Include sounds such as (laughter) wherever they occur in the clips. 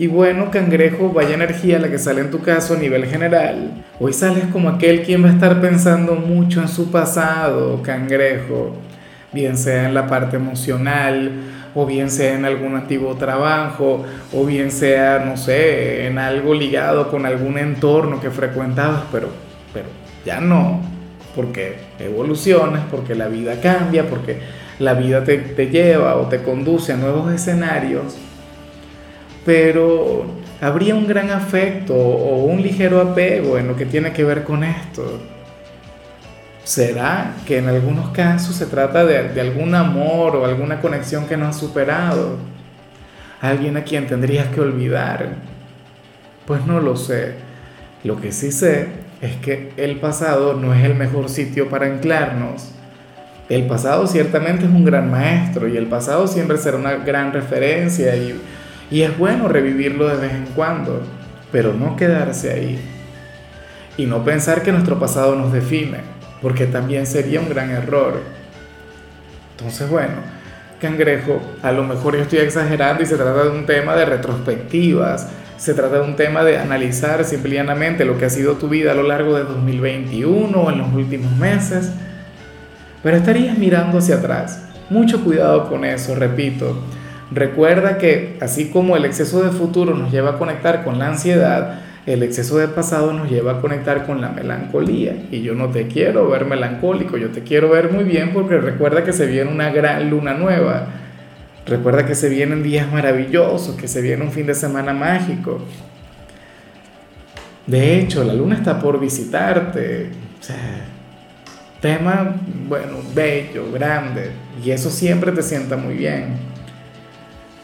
Y bueno, cangrejo, vaya energía la que sale en tu caso a nivel general. Hoy sales como aquel quien va a estar pensando mucho en su pasado, cangrejo. Bien sea en la parte emocional, o bien sea en algún antiguo trabajo, o bien sea, no sé, en algo ligado con algún entorno que frecuentabas, pero, pero ya no, porque evolucionas, porque la vida cambia, porque la vida te, te lleva o te conduce a nuevos escenarios pero habría un gran afecto o un ligero apego en lo que tiene que ver con esto. ¿Será que en algunos casos se trata de, algún amor o alguna conexión que no has superado? Alguien a quien tendrías que olvidar. Pues no lo sé. Lo que sí sé es que el pasado no es el mejor sitio para anclarnos. El pasado ciertamente es un gran maestro y el pasado siempre será una gran referencia y y es bueno revivirlo de vez en cuando, pero no quedarse ahí. Y no pensar que nuestro pasado nos define, porque también sería un gran error. Entonces, bueno, cangrejo, a lo mejor yo estoy exagerando y se trata de un tema de retrospectivas, se trata de un tema de analizar simplemente lo que ha sido tu vida a lo largo de 2021 o en los últimos meses. Pero estarías mirando hacia atrás. Mucho cuidado con eso, repito Recuerda que así como el exceso de futuro nos lleva a conectar con la ansiedad, el exceso de pasado nos lleva a conectar con la melancolía. Y yo no te quiero ver melancólico, yo te quiero ver muy bien porque recuerda que se viene una gran luna nueva. Recuerda que se vienen días maravillosos, que se viene un fin de semana mágico. De hecho, la luna está por visitarte. tema, bueno, bello, grande. Y eso siempre te sienta muy bien.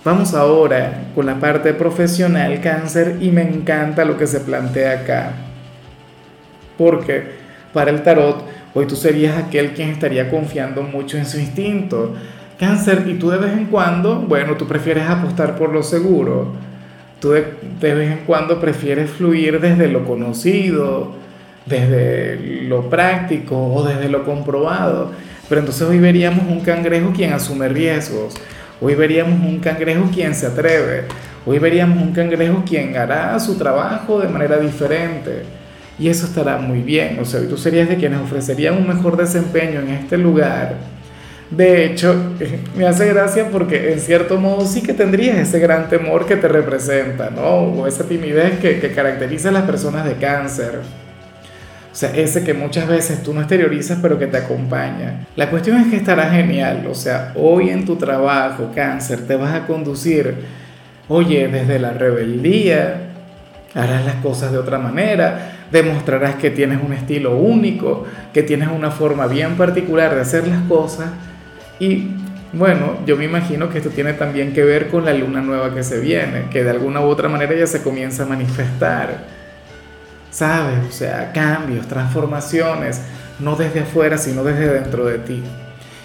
Vamos ahora con la parte profesional cáncer y me encanta lo que se plantea acá. Porque para el tarot, hoy tú serías aquel quien estaría confiando mucho en su instinto. Cáncer, y tú de vez en cuando, bueno, tú prefieres apostar por lo seguro. Tú de, de vez en cuando prefieres fluir desde lo conocido, desde lo práctico o desde lo comprobado. Pero entonces hoy veríamos un cangrejo quien asume riesgos Hoy veríamos un cangrejo quien se atreve. Hoy veríamos un cangrejo quien hará su trabajo de manera diferente. Y eso estará muy bien. O sea, tú serías de quienes ofrecerían un mejor desempeño en este lugar. De hecho, (laughs) me hace gracia porque en cierto modo sí que tendrías ese gran temor que te representa, ¿no? O esa timidez que, que caracteriza a las personas de cáncer. O sea, ese que muchas veces tú no exteriorizas pero que te acompaña. La cuestión es que estará genial. O sea, hoy en tu trabajo, cáncer, te vas a conducir, oye, desde la rebeldía, harás las cosas de otra manera, demostrarás que tienes un estilo único, que tienes una forma bien particular de hacer las cosas. Y bueno, yo me imagino que esto tiene también que ver con la luna nueva que se viene, que de alguna u otra manera ya se comienza a manifestar. ¿Sabes? O sea, cambios, transformaciones, no desde afuera, sino desde dentro de ti.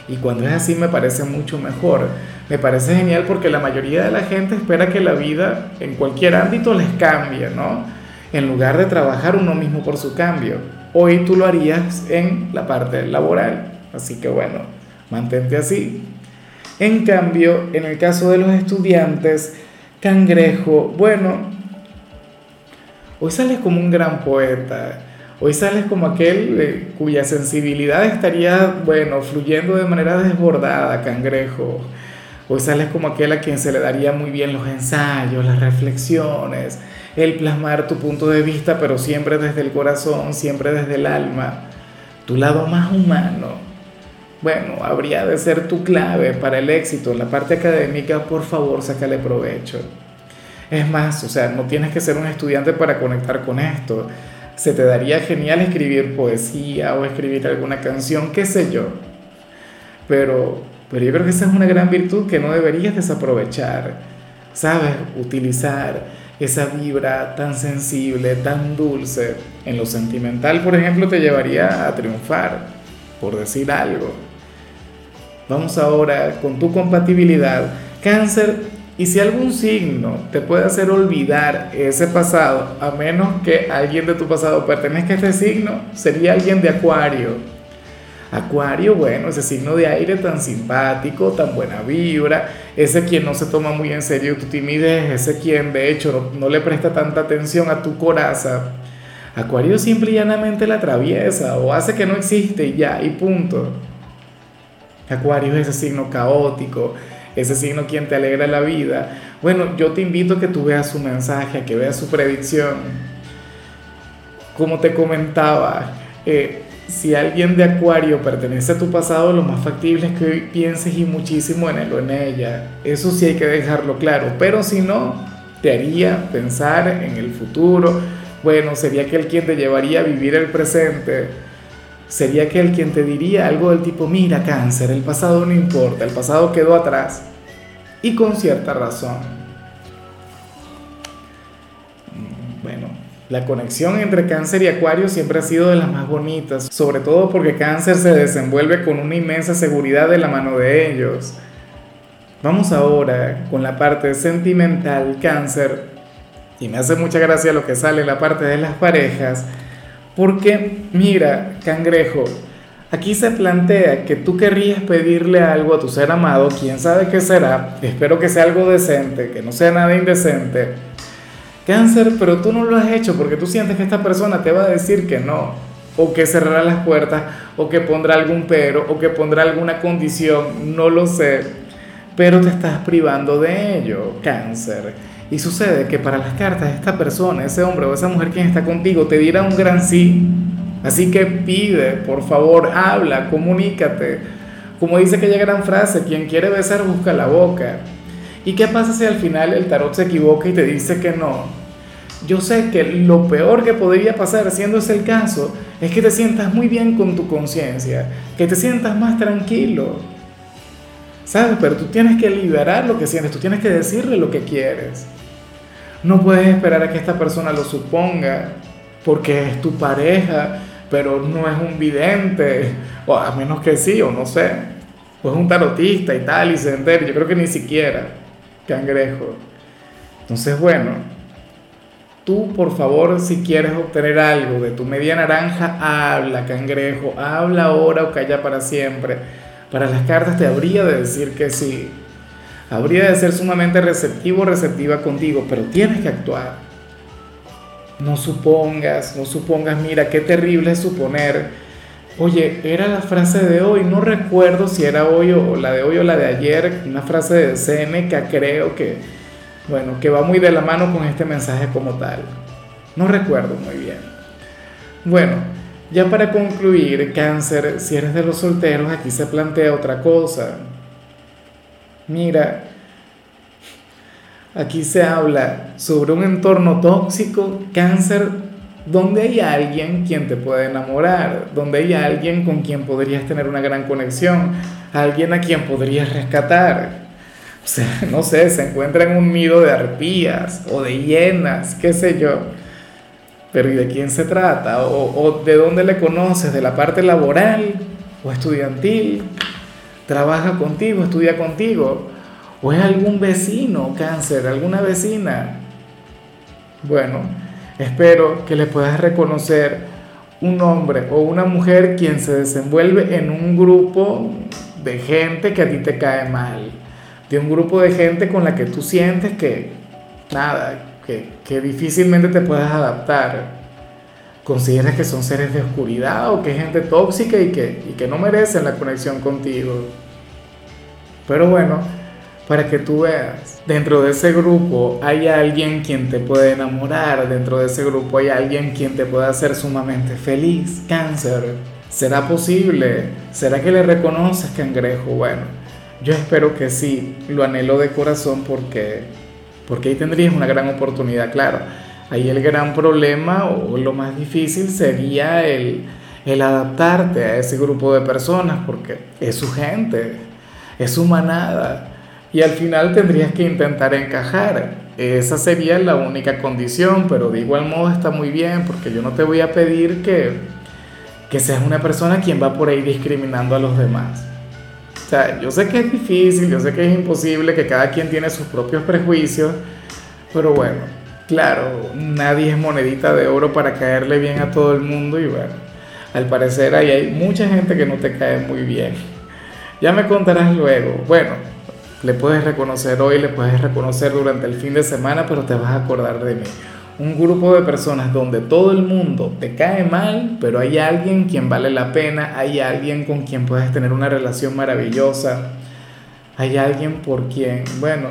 Y cuando es así me parece mucho mejor. Me parece genial porque la mayoría de la gente espera que la vida en cualquier ámbito les cambie, ¿no? En lugar de trabajar uno mismo por su cambio. Hoy tú lo harías en la parte laboral. Así que bueno, mantente así. En cambio, en el caso de los estudiantes, cangrejo, bueno, Hoy sales como un gran poeta. Hoy sales como aquel eh, cuya sensibilidad estaría, bueno, fluyendo de manera desbordada, cangrejo. Hoy sales como aquel a quien se le daría muy bien los ensayos, las reflexiones, el plasmar tu punto de vista, pero siempre desde el corazón, siempre desde el alma, tu lado más humano. Bueno, habría de ser tu clave para el éxito en la parte académica, por favor, sácale provecho. Es más, o sea, no tienes que ser un estudiante para conectar con esto. Se te daría genial escribir poesía o escribir alguna canción, qué sé yo. Pero, pero yo creo que esa es una gran virtud que no deberías desaprovechar. ¿Sabes? Utilizar esa vibra tan sensible, tan dulce. En lo sentimental, por ejemplo, te llevaría a triunfar, por decir algo. Vamos ahora con tu compatibilidad. Cáncer, y si algún signo te puede hacer olvidar ese pasado, a menos que alguien de tu pasado pertenezca a este signo, sería alguien de Acuario. Acuario, bueno, ese signo de aire tan simpático, tan buena vibra, ese quien no se toma muy en serio tu timidez, ese quien de hecho no, le presta tanta atención a tu coraza. Acuario simple y llanamente la atraviesa o hace que no existe y ya, y punto. Acuario es ese signo caótico, ese signo quien te alegra la vida. Bueno, yo te invito a que tú veas su mensaje, a que veas su predicción. Como te comentaba, eh, si alguien de Acuario pertenece a tu pasado, lo más factible es que hoy pienses y muchísimo en él o en ella. Eso sí hay que dejarlo claro. Pero si no, te haría pensar en el futuro. Bueno, sería aquel quien te llevaría a vivir el presente. Sería aquel quien te diría algo del tipo, mira cáncer, el pasado no importa, el pasado quedó atrás. Y con cierta razón. La conexión entre cáncer y acuario siempre ha sido de las más bonitas, sobre todo porque cáncer se desenvuelve con una inmensa seguridad de la mano de ellos. Vamos ahora con la parte sentimental cáncer. Y me hace mucha gracia lo que sale en la parte de las parejas, porque mira, cangrejo, aquí se plantea que tú querrías pedirle algo a tu ser amado, quién sabe qué será, espero que sea algo decente, que no sea nada indecente Cáncer, pero tú no lo has hecho porque tú sientes que esta persona te va a decir que no, o que cerrará las puertas, o que pondrá algún pero, o que pondrá alguna condición, no lo sé, pero te estás privando de ello, cáncer. Y sucede que para las cartas esta persona, ese hombre o esa mujer quien está contigo, te dirá un gran sí. Así que pide, por favor, habla, comunícate. Como dice aquella gran frase, quien quiere besar busca la boca. ¿Y qué pasa si al final el tarot se equivoca y te dice que no? Yo sé que lo peor que podría pasar, siendo ese el caso, es que te sientas muy bien con tu conciencia, que te sientas más tranquilo. ¿Sabes? Pero tú tienes que liberar lo que sientes, tú tienes que decirle lo que quieres. No puedes esperar a que esta persona lo suponga, porque es tu pareja, pero no es un vidente, o a menos que sí, o no sé, o es un tarotista y tal, y se yo creo que ni siquiera cangrejo. Entonces, bueno, tú por favor, si quieres obtener algo de tu media naranja, habla, cangrejo, habla ahora o calla para siempre. Para las cartas te habría de decir que sí. Habría de ser sumamente receptivo receptiva contigo, pero tienes que actuar. No supongas, no supongas, mira, qué terrible es suponer Oye, era la frase de hoy, no recuerdo si era hoy o la de hoy o la de ayer, una frase de Seneca creo que, bueno, que va muy de la mano con este mensaje como tal. No recuerdo muy bien. Bueno, ya para concluir, cáncer, si eres de los solteros, aquí se plantea otra cosa. Mira, aquí se habla sobre un entorno tóxico, cáncer donde hay alguien quien te puede enamorar, donde hay alguien con quien podrías tener una gran conexión, alguien a quien podrías rescatar. O sea, no sé, se encuentra en un nido de arpías o de hienas, qué sé yo. Pero ¿y de quién se trata? ¿O, o de dónde le conoces? ¿De la parte laboral o estudiantil? ¿Trabaja contigo, estudia contigo? ¿O es algún vecino, cáncer, alguna vecina? Bueno, Espero que le puedas reconocer un hombre o una mujer quien se desenvuelve en un grupo de gente que a ti te cae mal, de un grupo de gente con la que tú sientes que nada, que, difícilmente te puedas adaptar. Consideras que son seres de oscuridad o que es gente tóxica y que, y que no merecen la conexión contigo. Pero bueno, para que tú veas. Dentro de ese grupo hay alguien quien te puede enamorar, dentro de ese grupo hay alguien quien te puede hacer sumamente feliz. Cáncer, ¿será posible? ¿Será que le reconoces, cangrejo? Bueno, yo espero que sí, lo anhelo de corazón porque, porque ahí tendrías una gran oportunidad, claro. Ahí el gran problema o lo más difícil sería el, el adaptarte a ese grupo de personas porque es su gente, es su manada y al final tendrías que intentar encajar. Esa sería la única condición, pero de igual modo está muy bien porque yo no te voy a pedir que, que seas una persona quien va por ahí discriminando a los demás. O sea, yo sé que es difícil, yo sé que es imposible, que cada quien tiene sus propios prejuicios, pero bueno, claro, nadie es monedita de oro para caerle bien a todo el mundo y bueno, al parecer ahí hay mucha gente que no te cae muy bien. Ya me contarás luego. Bueno, le puedes reconocer hoy, le puedes reconocer durante el fin de semana, pero te vas a acordar de mí. Un grupo de personas donde todo el mundo te cae mal, pero hay alguien quien vale la pena, hay alguien con quien puedes tener una relación maravillosa, hay alguien por quien, bueno,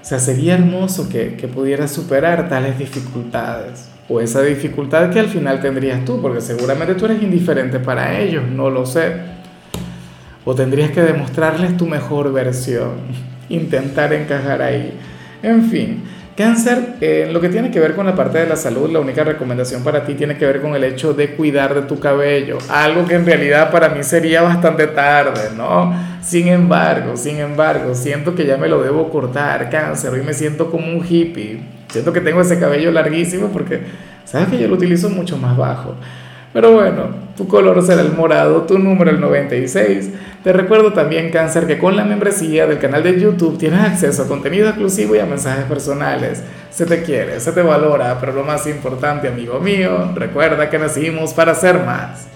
o sea, sería hermoso que, que pudieras superar tales dificultades o esa dificultad que al final tendrías tú, porque seguramente tú eres indiferente para ellos, no lo sé o tendrías que demostrarles tu mejor versión, intentar encajar ahí. En fin, cáncer, en lo que tiene que ver con la parte de la salud, la única recomendación para ti tiene que ver con el hecho de cuidar de tu cabello, algo que en realidad para mí sería bastante tarde, ¿no? Sin embargo, sin embargo, siento que ya me lo debo cortar, cáncer, hoy me siento como un hippie, siento que tengo ese cabello larguísimo porque, ¿sabes que yo lo utilizo mucho más bajo? Pero bueno, tu color será el morado, tu número el 96. Te recuerdo también, Cáncer, que con la membresía del canal de YouTube tienes acceso a contenido exclusivo y a mensajes personales. Se te quiere, se te valora, pero lo más importante, amigo mío, recuerda que nacimos para ser más.